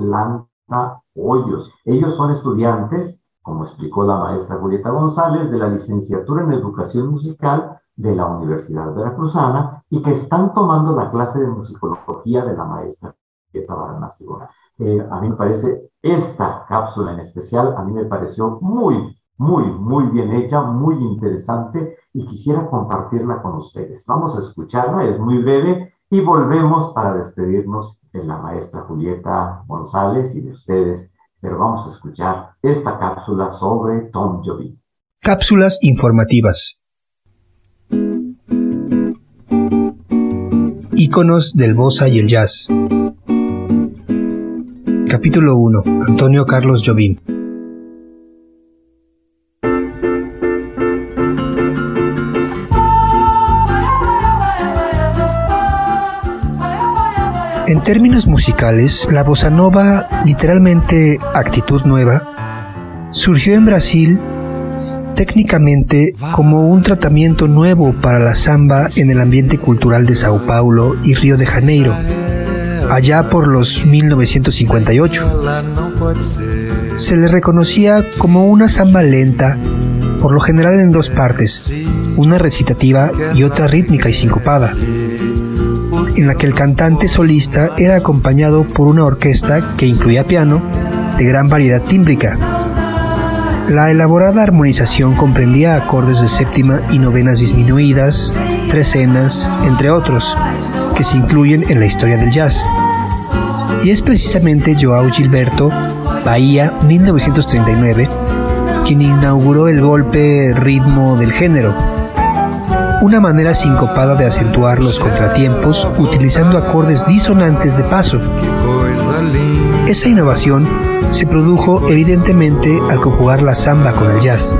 Lanta Hoyos. Ellos son estudiantes, como explicó la maestra Julieta González, de la licenciatura en Educación Musical de la Universidad Veracruzana y que están tomando la clase de musicología de la maestra Julieta Baranasi eh, a mí me parece, esta cápsula en especial, a mí me pareció muy, muy, muy bien hecha, muy interesante y quisiera compartirla con ustedes. Vamos a escucharla, es muy breve y volvemos para despedirnos de la maestra Julieta González y de ustedes, pero vamos a escuchar esta cápsula sobre Tom Jovi. Cápsulas informativas. Íconos del bossa y el jazz. Capítulo 1. Antonio Carlos Jobim. En términos musicales, la bossa nova, literalmente actitud nueva, surgió en Brasil técnicamente como un tratamiento nuevo para la samba en el ambiente cultural de Sao Paulo y Río de Janeiro, allá por los 1958. Se le reconocía como una samba lenta, por lo general en dos partes, una recitativa y otra rítmica y sincopada en la que el cantante solista era acompañado por una orquesta que incluía piano de gran variedad tímbrica. La elaborada armonización comprendía acordes de séptima y novenas disminuidas, trecenas, entre otros, que se incluyen en la historia del jazz. Y es precisamente Joao Gilberto, Bahía 1939, quien inauguró el golpe ritmo del género, una manera sincopada de acentuar los contratiempos utilizando acordes disonantes de paso. Esa innovación se produjo evidentemente al conjugar la samba con el jazz.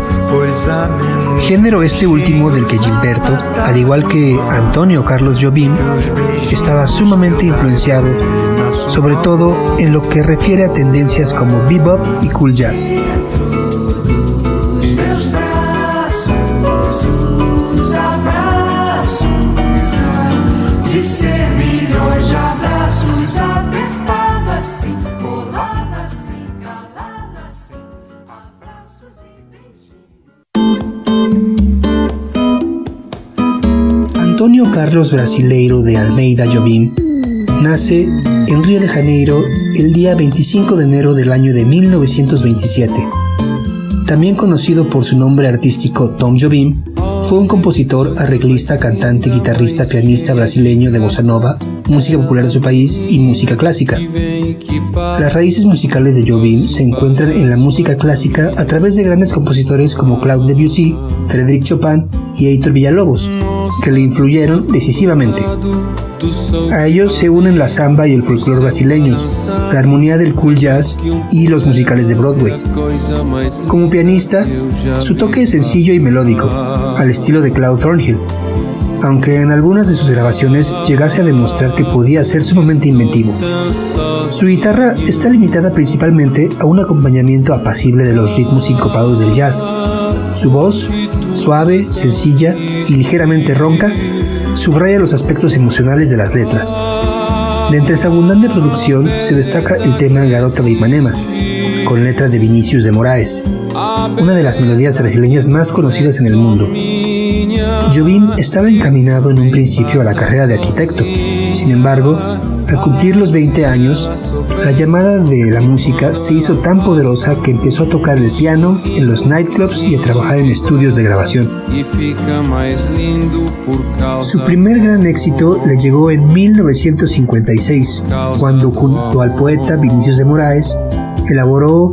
Género este último del que Gilberto, al igual que Antonio Carlos Jobim, estaba sumamente influenciado, sobre todo en lo que refiere a tendencias como bebop y cool jazz. Carlos Brasileiro de Almeida Jobim nace en Río de Janeiro el día 25 de enero del año de 1927. También conocido por su nombre artístico Tom Jobim, fue un compositor, arreglista, cantante, guitarrista, pianista brasileño de bossa nova, música popular de su país y música clásica. Las raíces musicales de Jobim se encuentran en la música clásica a través de grandes compositores como Claude Debussy, Frédéric Chopin y Heitor Villalobos, que le influyeron decisivamente. A ellos se unen la samba y el folclore brasileños, la armonía del cool jazz y los musicales de Broadway. Como pianista, su toque es sencillo y melódico, al estilo de Claude Thornhill, aunque en algunas de sus grabaciones llegase a demostrar que podía ser sumamente inventivo. Su guitarra está limitada principalmente a un acompañamiento apacible de los ritmos sincopados del jazz. Su voz, suave, sencilla y ligeramente ronca, subraya los aspectos emocionales de las letras. De entre esa abundante producción se destaca el tema Garota de Ipanema, con letra de Vinicius de Moraes, una de las melodías brasileñas más conocidas en el mundo. Jobim estaba encaminado en un principio a la carrera de arquitecto, sin embargo, Al cumplir los 20 años, la llamada de la música se hizo tan poderosa que empezó a tocar el piano en los nightclubs y a trabajar en estudios de grabación. Su primer gran éxito le llegó en 1956, cuando junto al poeta Vinicius de Moraes elaboró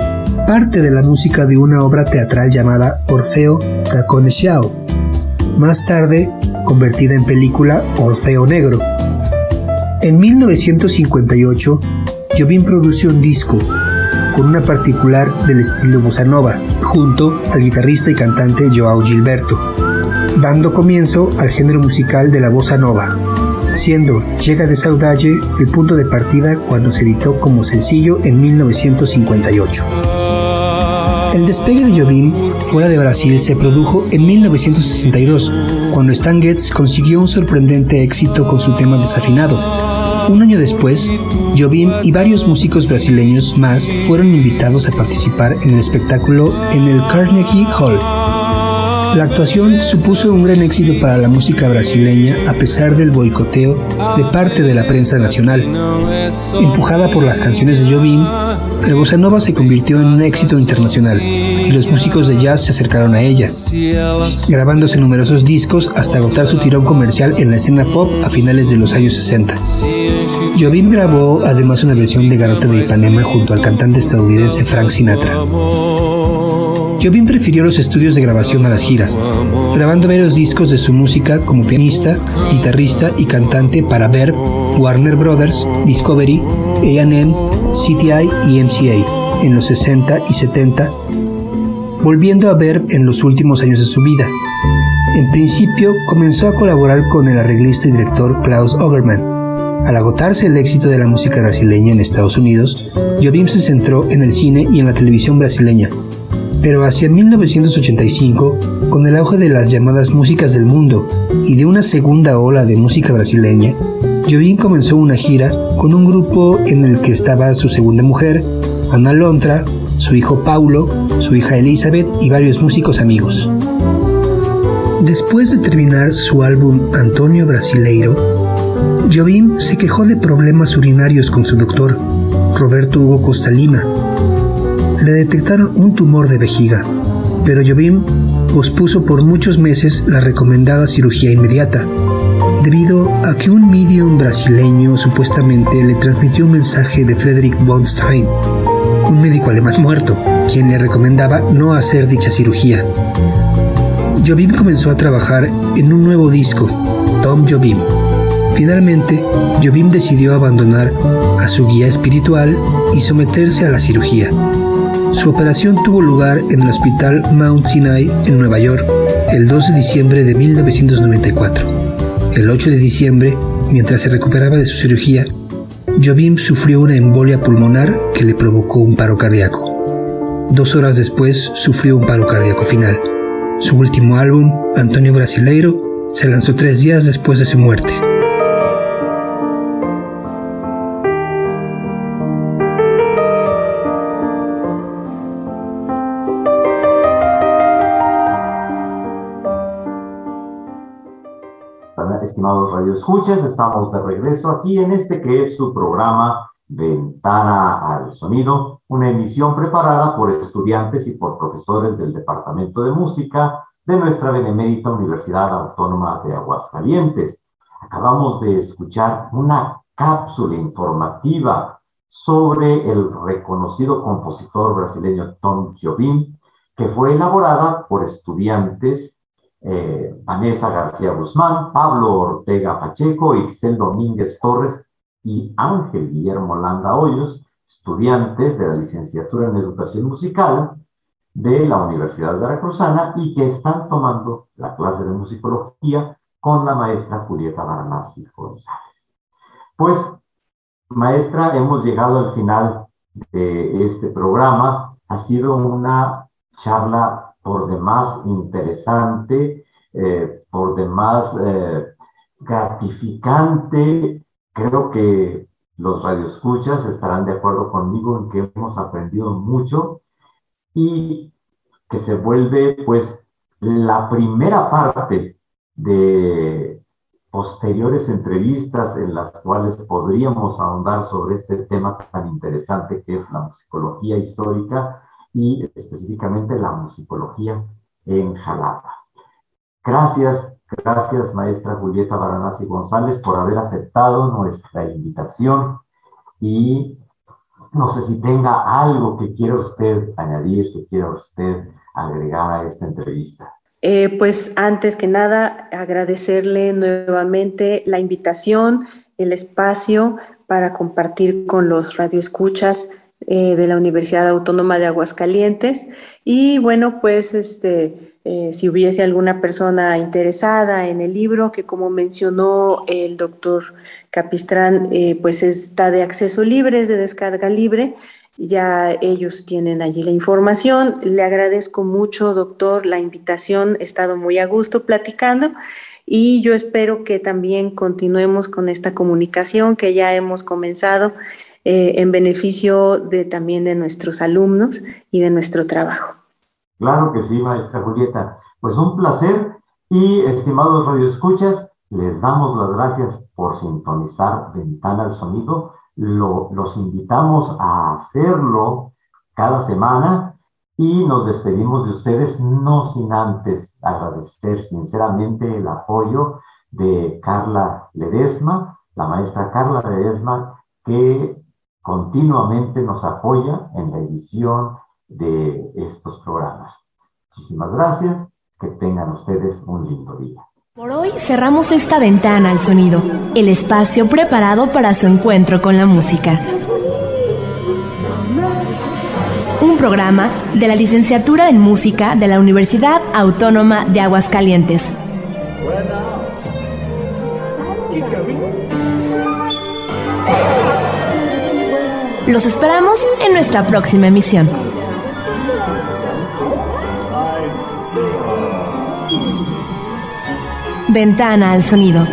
parte de la música de una obra teatral llamada Orfeo da Conexão, más tarde convertida en película Orfeo Negro. En 1958, Jobim produjo un disco con una particular del estilo bossa nova, junto al guitarrista y cantante Joao Gilberto, dando comienzo al género musical de la bossa nova, siendo Llega de Saudade el punto de partida cuando se editó como sencillo en 1958. El despegue de Jobim fuera de Brasil se produjo en 1962, cuando Stan Getz consiguió un sorprendente éxito con su tema desafinado. Un año después, Jobim y varios músicos brasileños más fueron invitados a participar en el espectáculo en el Carnegie Hall. La actuación supuso un gran éxito para la música brasileña a pesar del boicoteo de parte de la prensa nacional. Empujada por las canciones de Jobim, el bossa se convirtió en un éxito internacional y los músicos de jazz se acercaron a ella, grabándose numerosos discos hasta agotar su tirón comercial en la escena pop a finales de los años 60. Jobim grabó además una versión de Garota de Ipanema junto al cantante estadounidense Frank Sinatra. Jobim prefirió los estudios de grabación a las giras, grabando varios discos de su música como pianista, guitarrista y cantante para Verb, Warner Brothers, Discovery, AM, CTI y MCA en los 60 y 70, volviendo a Verb en los últimos años de su vida. En principio comenzó a colaborar con el arreglista y director Klaus Ogerman. Al agotarse el éxito de la música brasileña en Estados Unidos, Jobim se centró en el cine y en la televisión brasileña, pero hacia 1985, con el auge de las llamadas músicas del mundo y de una segunda ola de música brasileña, Jobim comenzó una gira con un grupo en el que estaba su segunda mujer, Ana Lontra, su hijo Paulo, su hija Elizabeth y varios músicos amigos. Después de terminar su álbum Antonio Brasileiro, Jobim se quejó de problemas urinarios con su doctor, Roberto Hugo Costa Lima, le detectaron un tumor de vejiga, pero Jobim pospuso por muchos meses la recomendada cirugía inmediata, debido a que un medium brasileño supuestamente le transmitió un mensaje de Frederick von Stein, un médico alemán muerto, quien le recomendaba no hacer dicha cirugía. Jobim comenzó a trabajar en un nuevo disco, Tom Jobim. Finalmente, Jobim decidió abandonar a su guía espiritual y someterse a la cirugía. Su operación tuvo lugar en el Hospital Mount Sinai en Nueva York el 2 de diciembre de 1994. El 8 de diciembre, mientras se recuperaba de su cirugía, Jobim sufrió una embolia pulmonar que le provocó un paro cardíaco. Dos horas después sufrió un paro cardíaco final. Su último álbum, Antonio Brasileiro, se lanzó tres días después de su muerte. Radioescuchas, estamos de regreso aquí en este que es su programa Ventana al Sonido, una emisión preparada por estudiantes y por profesores del Departamento de Música de nuestra Benemérita Universidad Autónoma de Aguascalientes. Acabamos de escuchar una cápsula informativa sobre el reconocido compositor brasileño Tom Jobim, que fue elaborada por estudiantes eh, Vanessa García Guzmán, Pablo Ortega Pacheco, Ixel Domínguez Torres y Ángel Guillermo Landa Hoyos, estudiantes de la licenciatura en Educación Musical de la Universidad Veracruzana y que están tomando la clase de musicología con la maestra Julieta Baranasi González. Pues, maestra, hemos llegado al final de este programa. Ha sido una charla por demás interesante, eh, por demás eh, gratificante. Creo que los radioescuchas estarán de acuerdo conmigo en que hemos aprendido mucho y que se vuelve pues la primera parte de posteriores entrevistas en las cuales podríamos ahondar sobre este tema tan interesante que es la musicología histórica y específicamente la musicología en Jalapa. Gracias, gracias maestra Julieta Baranasi González por haber aceptado nuestra invitación y no sé si tenga algo que quiera usted añadir, que quiera usted agregar a esta entrevista. Eh, pues antes que nada, agradecerle nuevamente la invitación, el espacio para compartir con los radioescuchas eh, de la Universidad Autónoma de Aguascalientes. Y bueno, pues este, eh, si hubiese alguna persona interesada en el libro, que como mencionó el doctor Capistrán, pues está de acceso libre, es de descarga libre ya ellos tienen allí la información. Le agradezco mucho, doctor, la invitación. He estado muy a gusto platicando y yo espero que también continuemos con esta comunicación que ya hemos comenzado eh, en beneficio de también de nuestros alumnos y de nuestro trabajo. Claro que sí, maestra Julieta. Pues un placer y estimados radioescuchas, les damos las gracias por sintonizar Ventana al Sonido los invitamos a hacerlo cada semana y nos despedimos de ustedes no sin antes agradecer sinceramente el apoyo de Carla Ledesma, la maestra Carla Ledesma, que continuamente nos apoya en la edición de estos programas. Muchísimas gracias, que tengan ustedes un lindo día. Por hoy cerramos esta ventana al sonido, el espacio preparado para su encuentro con la música. Un programa de la Licenciatura en Música de la Universidad Autónoma de Aguascalientes. Los esperamos en nuestra próxima emisión. Ventana al sonido